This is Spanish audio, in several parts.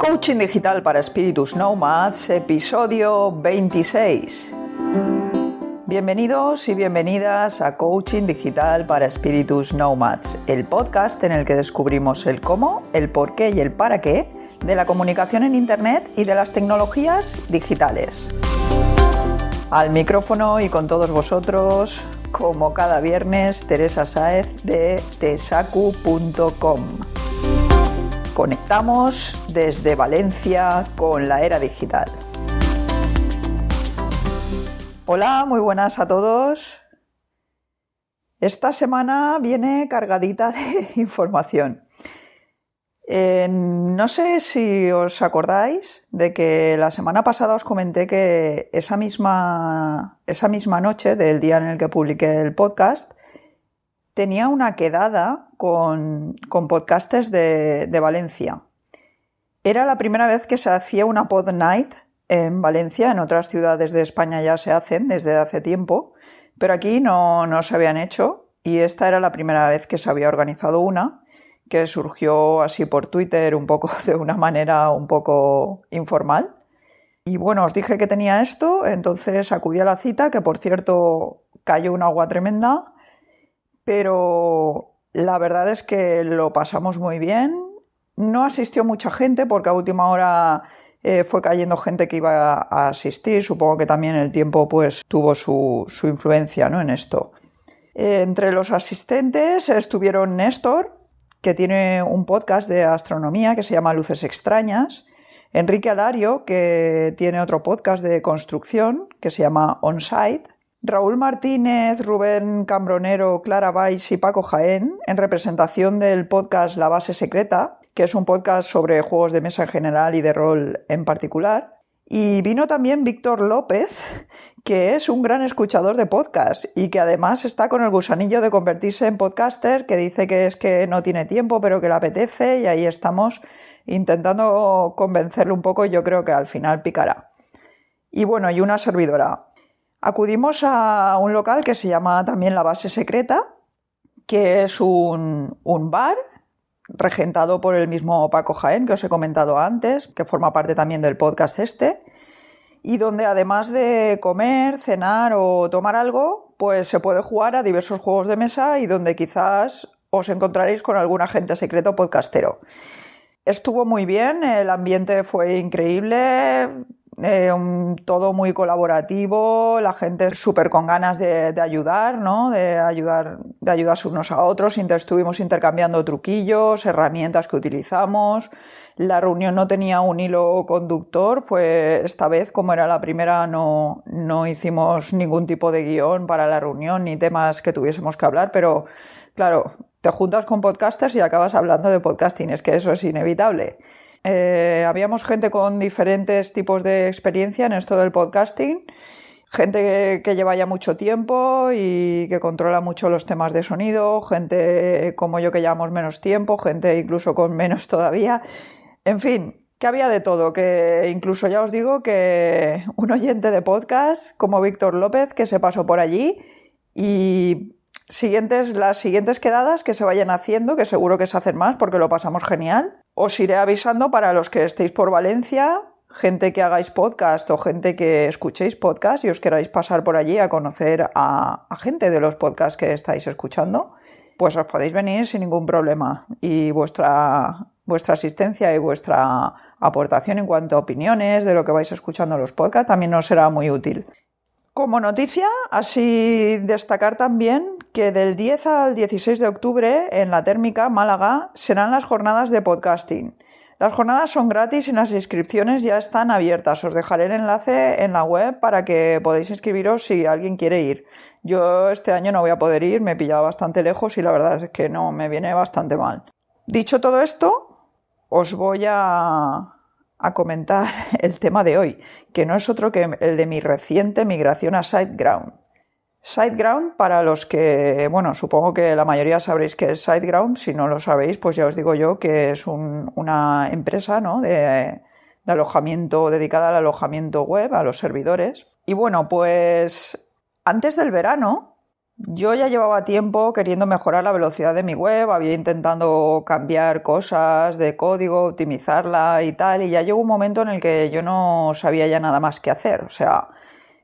Coaching Digital para Espíritus Nomads, episodio 26. Bienvenidos y bienvenidas a Coaching Digital para Espíritus Nomads, el podcast en el que descubrimos el cómo, el por qué y el para qué de la comunicación en Internet y de las tecnologías digitales. Al micrófono y con todos vosotros, como cada viernes, Teresa Saez de tesacu.com. Conectamos desde Valencia con la era digital. Hola, muy buenas a todos. Esta semana viene cargadita de información. Eh, no sé si os acordáis de que la semana pasada os comenté que esa misma, esa misma noche del día en el que publiqué el podcast tenía una quedada con, con podcasters de, de, Valencia. Era la primera vez que se hacía una pod night en Valencia, en otras ciudades de España ya se hacen desde hace tiempo, pero aquí no, no se habían hecho y esta era la primera vez que se había organizado una que surgió así por Twitter un poco de una manera un poco informal. Y bueno, os dije que tenía esto, entonces acudí a la cita, que por cierto cayó un agua tremenda, pero la verdad es que lo pasamos muy bien. No asistió mucha gente porque a última hora eh, fue cayendo gente que iba a asistir. Supongo que también el tiempo pues tuvo su, su influencia ¿no? en esto. Eh, entre los asistentes estuvieron Néstor, que tiene un podcast de astronomía que se llama Luces Extrañas, Enrique Alario, que tiene otro podcast de construcción que se llama Onsite, Raúl Martínez, Rubén Cambronero, Clara Valls y Paco Jaén, en representación del podcast La Base Secreta, que es un podcast sobre juegos de mesa en general y de rol en particular. Y vino también Víctor López, que es un gran escuchador de podcast y que además está con el gusanillo de convertirse en podcaster, que dice que es que no tiene tiempo, pero que le apetece y ahí estamos intentando convencerle un poco yo creo que al final picará. Y bueno, y una servidora. Acudimos a un local que se llama también La Base Secreta, que es un, un bar regentado por el mismo Paco Jaén que os he comentado antes, que forma parte también del podcast este, y donde además de comer, cenar o tomar algo, pues se puede jugar a diversos juegos de mesa y donde quizás os encontraréis con algún agente secreto podcastero. Estuvo muy bien, el ambiente fue increíble, eh, un, todo muy colaborativo, la gente súper con ganas de, de, ayudar, ¿no? De ayudar, de ayudarse unos a otros. Estuvimos intercambiando truquillos, herramientas que utilizamos. La reunión no tenía un hilo conductor, fue esta vez, como era la primera, no, no hicimos ningún tipo de guion para la reunión ni temas que tuviésemos que hablar, pero claro, te juntas con podcasters y acabas hablando de podcasting, es que eso es inevitable. Eh, habíamos gente con diferentes tipos de experiencia en esto del podcasting, gente que, que, lleva ya mucho tiempo y que controla mucho los temas de sonido, gente como yo que llevamos menos tiempo, gente incluso con menos todavía. En fin, que había de todo, que incluso ya os digo que un oyente de podcast como Víctor López que se pasó por allí y siguientes, las siguientes quedadas que se vayan haciendo, que seguro que se hacen más porque lo pasamos genial. Os iré avisando para los que estéis por Valencia, gente que hagáis podcast o gente que escuchéis podcast y os queráis pasar por allí a conocer a, gente de los podcasts que estáis escuchando, pues os podéis venir sin ningún problema y vuestra, vuestra asistencia y vuestra aportación en cuanto a opiniones de lo que vais escuchando en los podcasts también nos será muy útil. Como noticia, así destacar también que del 10 al 16 de octubre en la térmica Málaga serán las jornadas de podcasting. Las jornadas son gratis y las inscripciones ya están abiertas. Os dejaré el enlace en la web para que podáis inscribiros si alguien quiere ir. Yo este año no voy a poder ir, me he pillado bastante lejos y la verdad es que no, me viene bastante mal. Dicho todo esto, os voy a, a comentar el tema de hoy, que no es otro que el de mi reciente migración a SiteGround. SiteGround, para los que, bueno, supongo que la mayoría sabréis que es SiteGround, si no lo sabéis, pues ya os digo yo que es un, una empresa ¿no? de, de alojamiento dedicada al alojamiento web, a los servidores. Y bueno, pues antes del verano Yo ya llevaba tiempo queriendo mejorar la velocidad de mi web, había intentado cambiar cosas de código, optimizarla y tal, y ya llegó un momento en el que yo no sabía ya nada más que hacer. O sea,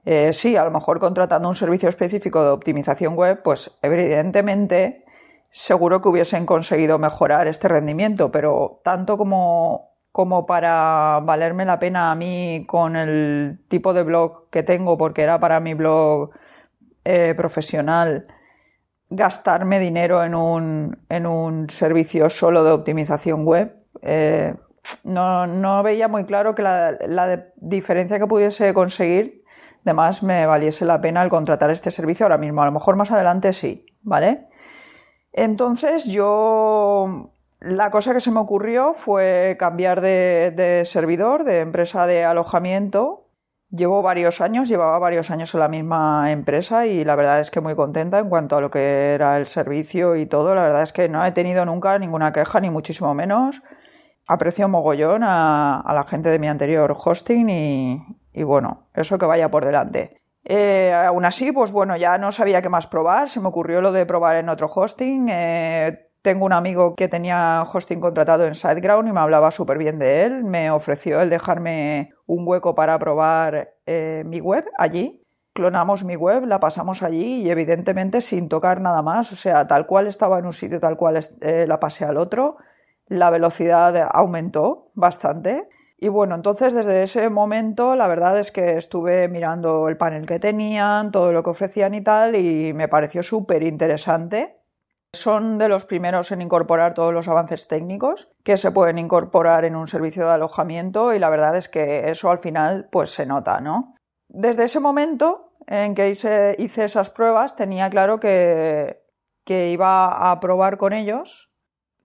eh, sí, a lo mejor contratando un servicio específico de optimización web, pues evidentemente seguro que hubiesen conseguido mejorar este rendimiento, pero tanto como, como para valerme la pena a mí con el tipo de blog que tengo, porque era para mi blog eh, profesional gastarme dinero en un, en un, servicio solo de optimización web. Eh, no, veía muy claro que la, la, diferencia que pudiese conseguir, además me valiese la pena el contratar este servicio ahora mismo. A lo mejor más adelante sí, ¿vale? Entonces yo la cosa que se me ocurrió fue cambiar de, de servidor, de empresa de alojamiento Llevo varios años, llevaba varios años en la misma empresa y la verdad es que muy contenta en cuanto a lo que era el servicio y todo. La verdad es que no he tenido nunca ninguna queja, ni muchísimo menos. Aprecio mogollón a, la gente de mi anterior hosting y, bueno, eso que vaya por delante. Eh, aún así, pues bueno, ya no sabía qué más probar. Se me ocurrió lo de probar en otro hosting. Eh, tengo un amigo que tenía hosting contratado en SiteGround y me hablaba súper bien de él. Me ofreció el dejarme un hueco para probar eh, mi web allí. Clonamos mi web, la pasamos allí y evidentemente sin tocar nada más. O sea, tal cual estaba en un sitio, tal cual eh, la pasé al otro. La velocidad aumentó bastante. Y bueno, entonces desde ese momento la verdad es que estuve mirando el panel que tenían, todo lo que ofrecían y tal, y me pareció súper interesante son de los primeros en incorporar todos los avances técnicos que se pueden incorporar en un servicio de alojamiento y la verdad es que eso al final pues se nota, ¿no? Desde ese momento en que hice, esas pruebas tenía claro que, que iba a probar con ellos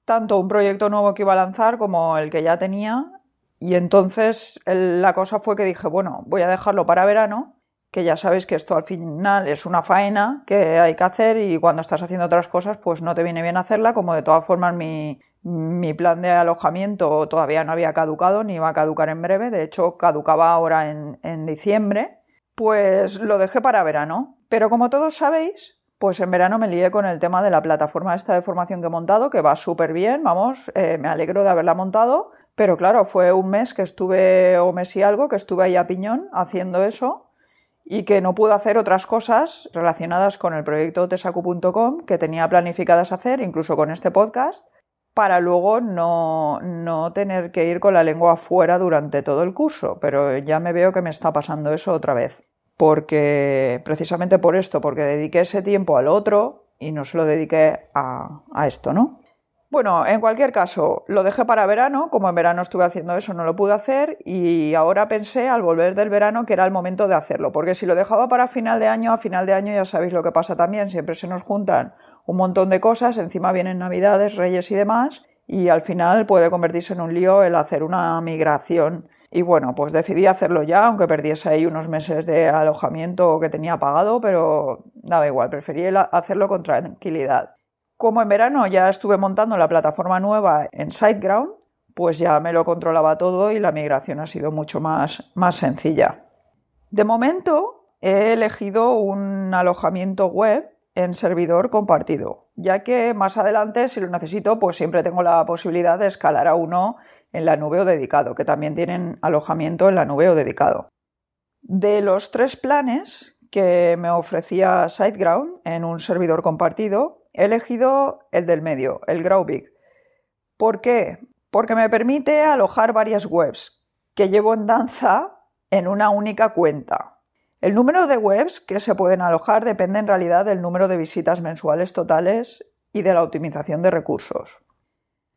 tanto un proyecto nuevo que iba a lanzar como el que ya tenía y entonces la cosa fue que dije, bueno, voy a dejarlo para verano que ya sabéis que esto al final es una faena que hay que hacer y cuando estás haciendo otras cosas pues no te viene bien hacerla, como de todas formas mi, plan de alojamiento todavía no había caducado ni iba a caducar en breve, de hecho caducaba ahora en, en diciembre, pues lo dejé para verano. Pero como todos sabéis, pues en verano me lié con el tema de la plataforma esta de formación que he montado, que va súper bien, vamos, eh, me alegro de haberla montado, pero claro, fue un mes que estuve, o mes y algo, que estuve ahí a piñón haciendo eso y que no pude hacer otras cosas relacionadas con el proyecto tesacu.com que tenía planificadas hacer, incluso con este podcast, para luego no, no, tener que ir con la lengua afuera durante todo el curso. Pero ya me veo que me está pasando eso otra vez. Porque, precisamente por esto, porque dediqué ese tiempo al otro y no se lo dediqué a, a esto, ¿no? Bueno, en cualquier caso, lo dejé para verano, como en verano estuve haciendo eso, no lo pude hacer y ahora pensé al volver del verano que era el momento de hacerlo, porque si lo dejaba para final de año, a final de año ya sabéis lo que pasa también, siempre se nos juntan un montón de cosas, encima vienen navidades, reyes y demás, y al final puede convertirse en un lío el hacer una migración. Y bueno, pues decidí hacerlo ya, aunque perdiese ahí unos meses de alojamiento que tenía pagado, pero daba igual, preferí hacerlo con tranquilidad. Como en verano ya estuve montando la plataforma nueva en SiteGround, pues ya me lo controlaba todo y la migración ha sido mucho más, más sencilla. De momento he elegido un alojamiento web en servidor compartido, ya que más adelante, si lo necesito, pues siempre tengo la posibilidad de escalar a uno en la nube o dedicado, que también tienen alojamiento en la nube o dedicado. De los tres planes que me ofrecía SiteGround en un servidor compartido, He elegido el del medio, el Growbig. ¿Por qué? Porque me permite alojar varias webs que llevo en danza en una única cuenta. El número de webs que se pueden alojar depende en realidad del número de visitas mensuales totales y de la optimización de recursos.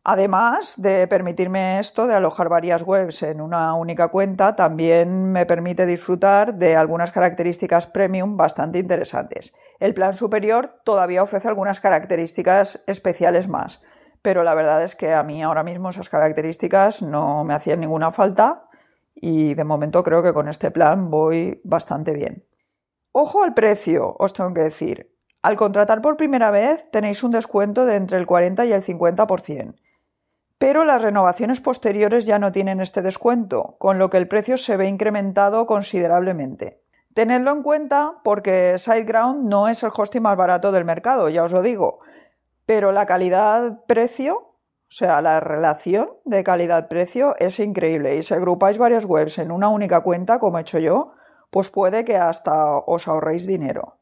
Además de permitirme esto de alojar varias webs en una única cuenta, también me permite disfrutar de algunas características premium bastante interesantes. El plan superior todavía ofrece algunas características especiales más, pero la verdad es que a mí ahora mismo esas características no me hacían ninguna falta y de momento creo que con este plan voy bastante bien. Ojo al precio, os tengo que decir. Al contratar por primera vez tenéis un descuento de entre el 40 y el 50% pero las renovaciones posteriores ya no tienen este descuento, con lo que el precio se ve incrementado considerablemente. Tenedlo en cuenta porque SiteGround no es el hosting más barato del mercado, ya os lo digo, pero la calidad-precio, o sea, la relación de calidad-precio es increíble y si agrupáis varias webs en una única cuenta, como he hecho yo, pues puede que hasta os ahorréis dinero.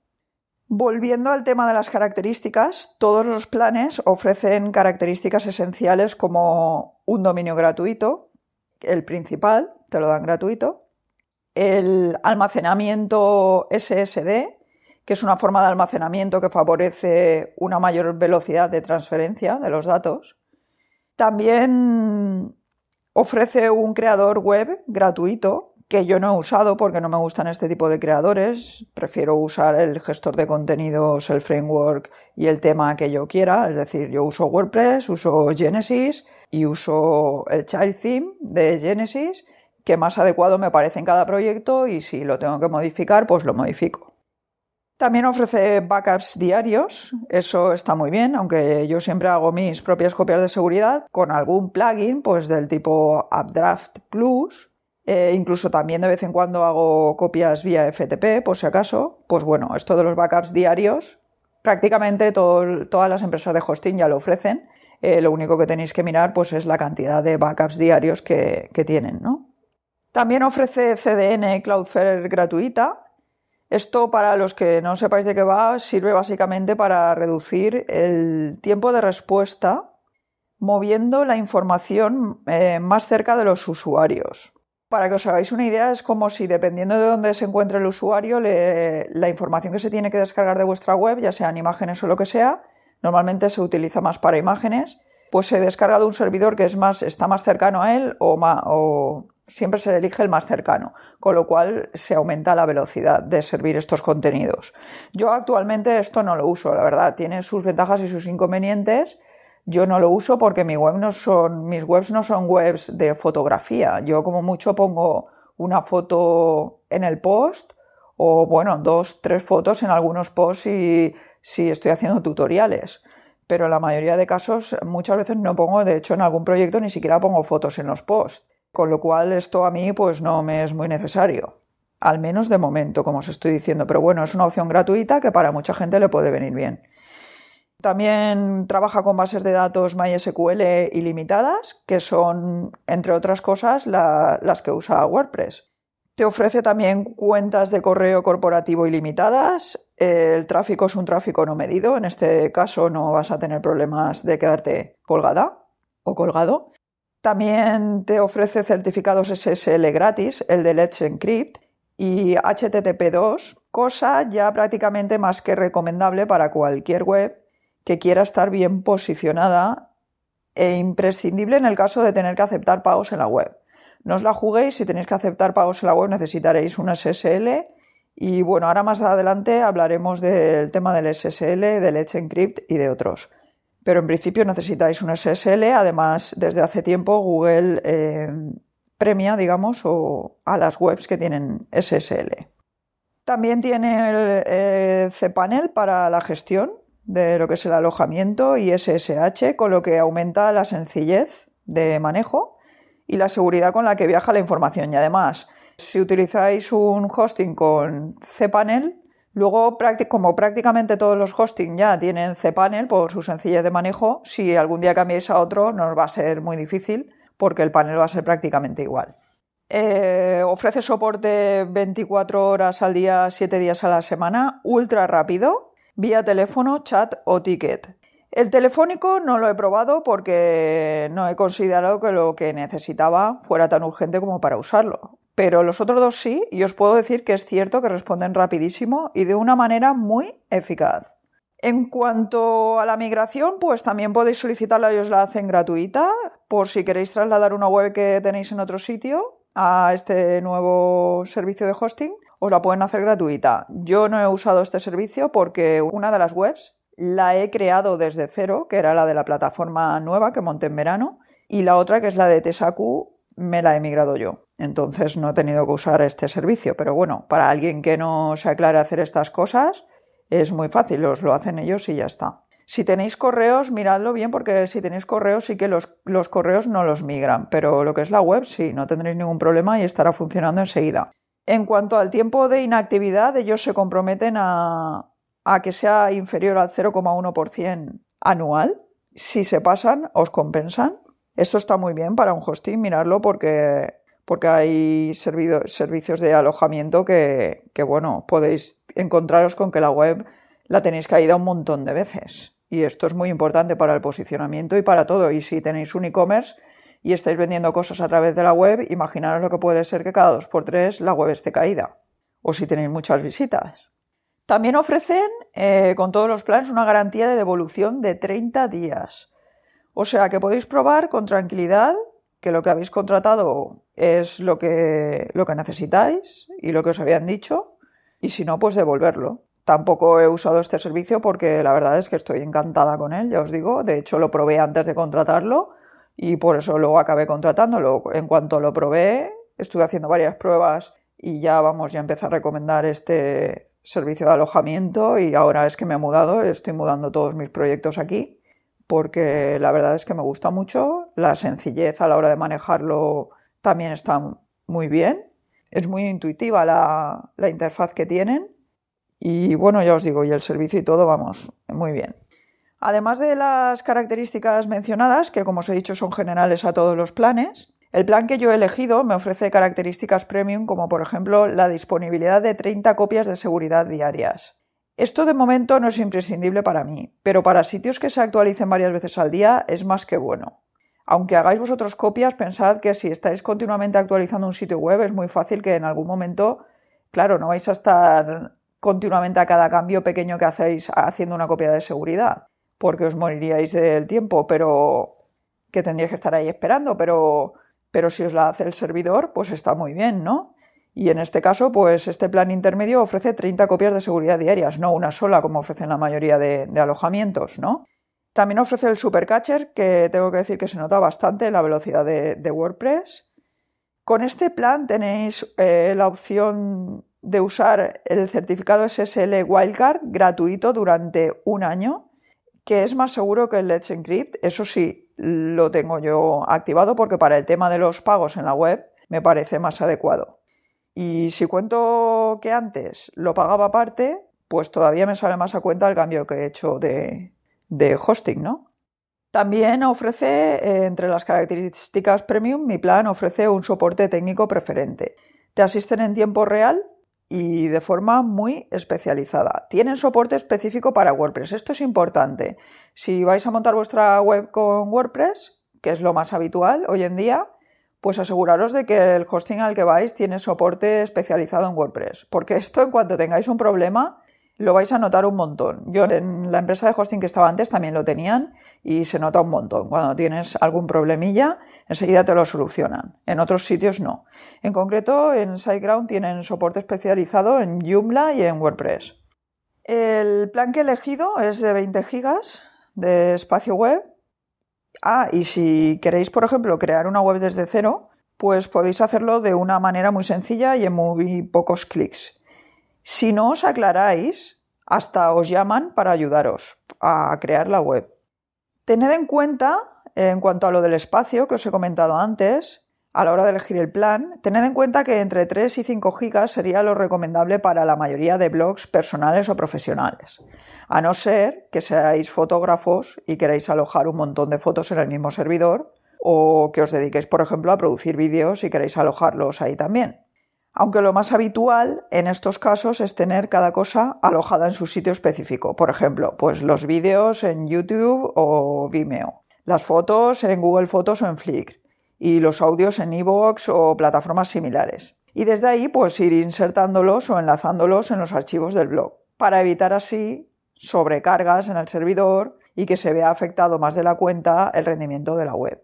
Volviendo al tema de las características, todos los planes ofrecen características esenciales como un dominio gratuito, el principal, te lo dan gratuito, el almacenamiento SSD, que es una forma de almacenamiento que favorece una mayor velocidad de transferencia de los datos. También ofrece un creador web gratuito que yo no he usado porque no me gustan este tipo de creadores. Prefiero usar el gestor de contenidos, el framework y el tema que yo quiera. Es decir, yo uso WordPress, uso Genesis y uso el Child Theme de Genesis, que más adecuado me parece en cada proyecto y si lo tengo que modificar, pues lo modifico. También ofrece backups diarios, eso está muy bien, aunque yo siempre hago mis propias copias de seguridad con algún plugin, pues del tipo Updraft Plus, eh, incluso también de vez en cuando hago copias vía FTP, por si acaso. Pues bueno, esto de los backups diarios, prácticamente todas las empresas de hosting ya lo ofrecen. Eh, lo único que tenéis que mirar pues, es la cantidad de backups diarios que, que tienen. ¿no? También ofrece CDN Cloudflare gratuita. Esto, para los que no sepáis de qué va, sirve básicamente para reducir el tiempo de respuesta moviendo la información eh, más cerca de los usuarios. Para que os hagáis una idea, es como si dependiendo de dónde se encuentre el usuario, la información que se tiene que descargar de vuestra web, ya sean imágenes o lo que sea, normalmente se utiliza más para imágenes, pues se descarga de un servidor que es más, está más cercano a él o, o siempre se elige el más cercano, con lo cual se aumenta la velocidad de servir estos contenidos. Yo actualmente esto no lo uso, la verdad, tiene sus ventajas y sus inconvenientes yo no lo uso porque mis webs no son webs de fotografía. Yo como mucho pongo una foto en el post o bueno, dos, tres fotos en algunos posts si estoy haciendo tutoriales. Pero en la mayoría de casos muchas veces no pongo, de hecho en algún proyecto ni siquiera pongo fotos en los posts. Con lo cual esto a mí pues no me es muy necesario. Al menos de momento, como os estoy diciendo. Pero bueno, es una opción gratuita que para mucha gente le puede venir bien. También trabaja con bases de datos MySQL ilimitadas, que son, entre otras cosas, las que usa WordPress. Te ofrece también cuentas de correo corporativo ilimitadas. El tráfico es un tráfico no medido. En este caso no vas a tener problemas de quedarte colgada o colgado. También te ofrece certificados SSL gratis, el de Let's Encrypt y HTTP2, cosa ya prácticamente más que recomendable para cualquier web que quiera estar bien posicionada e imprescindible en el caso de tener que aceptar pagos en la web. No os la juguéis, si tenéis que aceptar pagos en la web necesitaréis un SSL y bueno, ahora más adelante hablaremos del tema del SSL, del Edge Encrypt y de otros. Pero en principio necesitáis un SSL, además desde hace tiempo Google eh, premia, digamos, a las webs que tienen SSL. También tiene el eh, cPanel para la gestión de lo que es el alojamiento y SSH, con lo que aumenta la sencillez de manejo y la seguridad con la que viaja la información. Y además, si utilizáis un hosting con cPanel, luego como prácticamente todos los hosting ya tienen cPanel por su sencillez de manejo, si algún día cambiáis a otro no os va a ser muy difícil porque el panel va a ser prácticamente igual. Eh, ofrece soporte 24 horas al día, 7 días a la semana, ultra rápido, vía teléfono, chat o ticket. El telefónico no lo he probado porque no he considerado que lo que necesitaba fuera tan urgente como para usarlo. Pero los otros dos sí, y os puedo decir que es cierto que responden rapidísimo y de una manera muy eficaz. En cuanto a la migración, pues también podéis solicitarla y os la hacen gratuita por si queréis trasladar una web que tenéis en otro sitio a este nuevo servicio de hosting os la pueden hacer gratuita. Yo no he usado este servicio porque una de las webs la he creado desde cero, que era la de la plataforma nueva que monté en verano, y la otra, que es la de Tesaku, me la he migrado yo. Entonces no he tenido que usar este servicio. Pero bueno, para alguien que no se aclare hacer estas cosas, es muy fácil, os lo hacen ellos y ya está. Si tenéis correos, miradlo bien porque si tenéis correos sí que los, los, correos no los migran, pero lo que es la web sí, no tendréis ningún problema y estará funcionando enseguida. En cuanto al tiempo de inactividad, ellos se comprometen a, a que sea inferior al 0,1% anual. Si se pasan, os compensan. Esto está muy bien para un hosting, mirarlo porque, porque hay servicios de alojamiento que, que, bueno, podéis encontraros con que la web la tenéis caída un montón de veces. Y esto es muy importante para el posicionamiento y para todo. Y si tenéis un e-commerce y estáis vendiendo cosas a través de la web, imaginaros lo que puede ser que cada dos por tres la web esté caída. O si tenéis muchas visitas. También ofrecen eh, con todos los planes una garantía de devolución de 30 días. O sea que podéis probar con tranquilidad que lo que habéis contratado es lo que, lo que necesitáis y lo que os habían dicho y si no, pues devolverlo. Tampoco he usado este servicio porque la verdad es que estoy encantada con él, ya os digo. De hecho, lo probé antes de contratarlo y por eso luego acabé contratándolo. En cuanto lo probé, estuve haciendo varias pruebas y ya vamos, ya empecé a recomendar este servicio de alojamiento y ahora es que me he mudado, estoy mudando todos mis proyectos aquí porque la verdad es que me gusta mucho, la sencillez a la hora de manejarlo también está muy bien, es muy intuitiva la, interfaz que tienen y bueno, ya os digo, y el servicio y todo, vamos, muy bien. Además de las características mencionadas, que como os he dicho son generales a todos los planes, el plan que yo he elegido me ofrece características premium como por ejemplo la disponibilidad de 30 copias de seguridad diarias. Esto de momento no es imprescindible para mí, pero para sitios que se actualicen varias veces al día es más que bueno. Aunque hagáis vosotros copias, pensad que si estáis continuamente actualizando un sitio web es muy fácil que en algún momento, claro, no vais a estar continuamente a cada cambio pequeño que hacéis haciendo una copia de seguridad porque os moriríais del tiempo, pero que tendríais que estar ahí esperando, pero, pero si os la hace el servidor, pues está muy bien, ¿no? Y en este caso, pues este plan intermedio ofrece 30 copias de seguridad diarias, no una sola como ofrecen la mayoría de, alojamientos, ¿no? También ofrece el Supercatcher, que tengo que decir que se nota bastante la velocidad de, WordPress. Con este plan tenéis eh, la opción de usar el certificado SSL Wildcard gratuito durante un año que es más seguro que el Let's Encrypt. Eso sí, lo tengo yo activado porque para el tema de los pagos en la web me parece más adecuado. Y si cuento que antes lo pagaba aparte, pues todavía me sale más a cuenta el cambio que he hecho de, hosting, ¿no? También ofrece, eh, entre las características premium, mi plan ofrece un soporte técnico preferente. Te asisten en tiempo real y de forma muy especializada. Tienen soporte específico para WordPress. Esto es importante. Si vais a montar vuestra web con WordPress, que es lo más habitual hoy en día, pues aseguraros de que el hosting al que vais tiene soporte especializado en WordPress. Porque esto, en cuanto tengáis un problema, lo vais a notar un montón. Yo en la empresa de hosting que estaba antes también lo tenían y se nota un montón. Cuando tienes algún problemilla, enseguida te lo solucionan. En otros sitios no. En concreto, en SiteGround tienen soporte especializado en Joomla y en WordPress. El plan que he elegido es de 20 gigas de espacio web. Ah, y si queréis, por ejemplo, crear una web desde cero, pues podéis hacerlo de una manera muy sencilla y en muy pocos clics. Si no os aclaráis, hasta os llaman para ayudaros a crear la web. Tened en cuenta, en cuanto a lo del espacio que os he comentado antes, a la hora de elegir el plan, tened en cuenta que entre 3 y 5 gigas sería lo recomendable para la mayoría de blogs personales o profesionales, a no ser que seáis fotógrafos y queráis alojar un montón de fotos en el mismo servidor, o que os dediquéis, por ejemplo, a producir vídeos y queréis alojarlos ahí también. Aunque lo más habitual en estos casos es tener cada cosa alojada en su sitio específico. Por ejemplo, pues los vídeos en YouTube o Vimeo, las fotos en Google Fotos o en Flickr y los audios en iVoox o plataformas similares. Y desde ahí pues ir insertándolos o enlazándolos en los archivos del blog para evitar así sobrecargas en el servidor y que se vea afectado más de la cuenta el rendimiento de la web.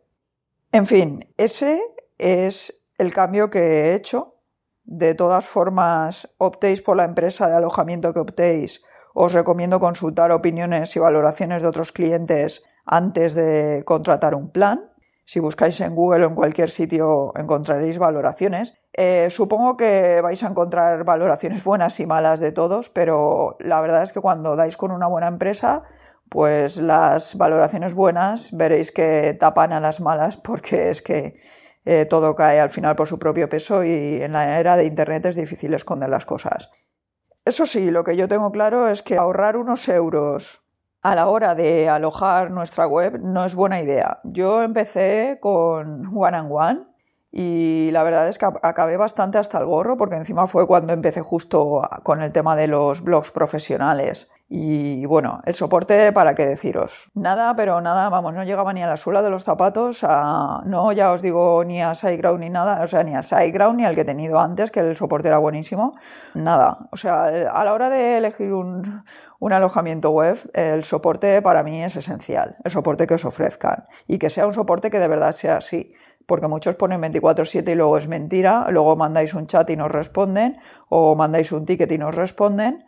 En fin, ese es el cambio que he hecho de todas formas, optéis por la empresa de alojamiento que optéis, os recomiendo consultar opiniones y valoraciones de otros clientes antes de contratar un plan. Si buscáis en Google o en cualquier sitio encontraréis valoraciones. Eh, supongo que vais a encontrar valoraciones buenas y malas de todos, pero la verdad es que cuando dais con una buena empresa, pues las valoraciones buenas veréis que tapan a las malas porque es que eh, todo cae al final por su propio peso y en la era de Internet es difícil esconder las cosas. Eso sí, lo que yo tengo claro es que ahorrar unos euros a la hora de alojar nuestra web no es buena idea. Yo empecé con One and One y la verdad es que acabé bastante hasta el gorro porque encima fue cuando empecé justo con el tema de los blogs profesionales. Y bueno, el soporte, ¿para qué deciros? Nada, pero nada, vamos, no llegaba ni a la suela de los zapatos, a, no, ya os digo, ni a SiteGround ni nada, o sea, ni a SiteGround ni al que he tenido antes, que el soporte era buenísimo, nada. O sea, a la hora de elegir un, un alojamiento web, el soporte para mí es esencial, el soporte que os ofrezcan y que sea un soporte que de verdad sea así porque muchos ponen 24/7 y luego es mentira, luego mandáis un chat y nos responden, o mandáis un ticket y nos responden.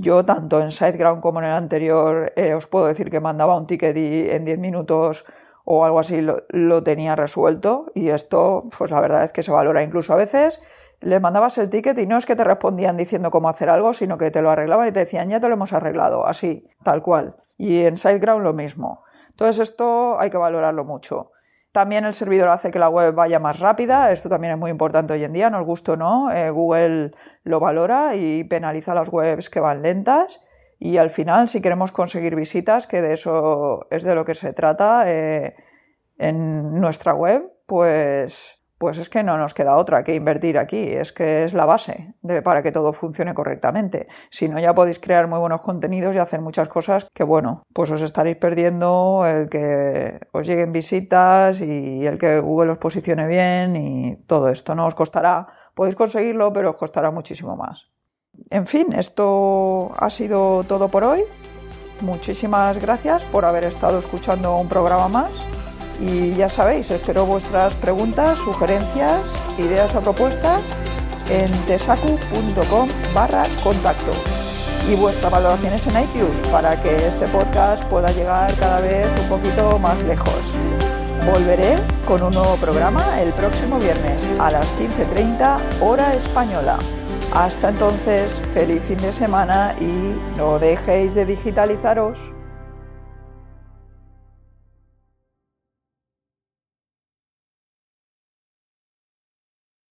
Yo, tanto en SiteGround como en el anterior, eh, os puedo decir que mandaba un ticket y en 10 minutos o algo así lo, tenía resuelto y esto, pues la verdad es que se valora. Incluso a veces le mandabas el ticket y no es que te respondían diciendo cómo hacer algo, sino que te lo arreglaban y te decían, ya te lo hemos arreglado, así, tal cual. Y en SiteGround lo mismo. Entonces esto hay que valorarlo mucho. También el servidor hace que la web vaya más rápida, esto también es muy importante hoy en día, nos gusta o no, eh, Google lo valora y penaliza las webs que van lentas y al final si queremos conseguir visitas, que de eso es de lo que se trata eh, en nuestra web, pues pues es que no nos queda otra que invertir aquí, es que es la base para que todo funcione correctamente. Si no, ya podéis crear muy buenos contenidos y hacer muchas cosas que, bueno, pues os estaréis perdiendo el que os lleguen visitas y el que Google os posicione bien y todo esto. No os costará, podéis conseguirlo, pero os costará muchísimo más. En fin, esto ha sido todo por hoy. Muchísimas gracias por haber estado escuchando un programa más y ya sabéis, espero vuestras preguntas, sugerencias, ideas o propuestas en tesacu.com barra contacto y vuestras valoraciones en iTunes para que este podcast pueda llegar cada vez un poquito más lejos. Volveré con un nuevo programa el próximo viernes a las 15.30 hora española. Hasta entonces, feliz fin de semana y no dejéis de digitalizaros.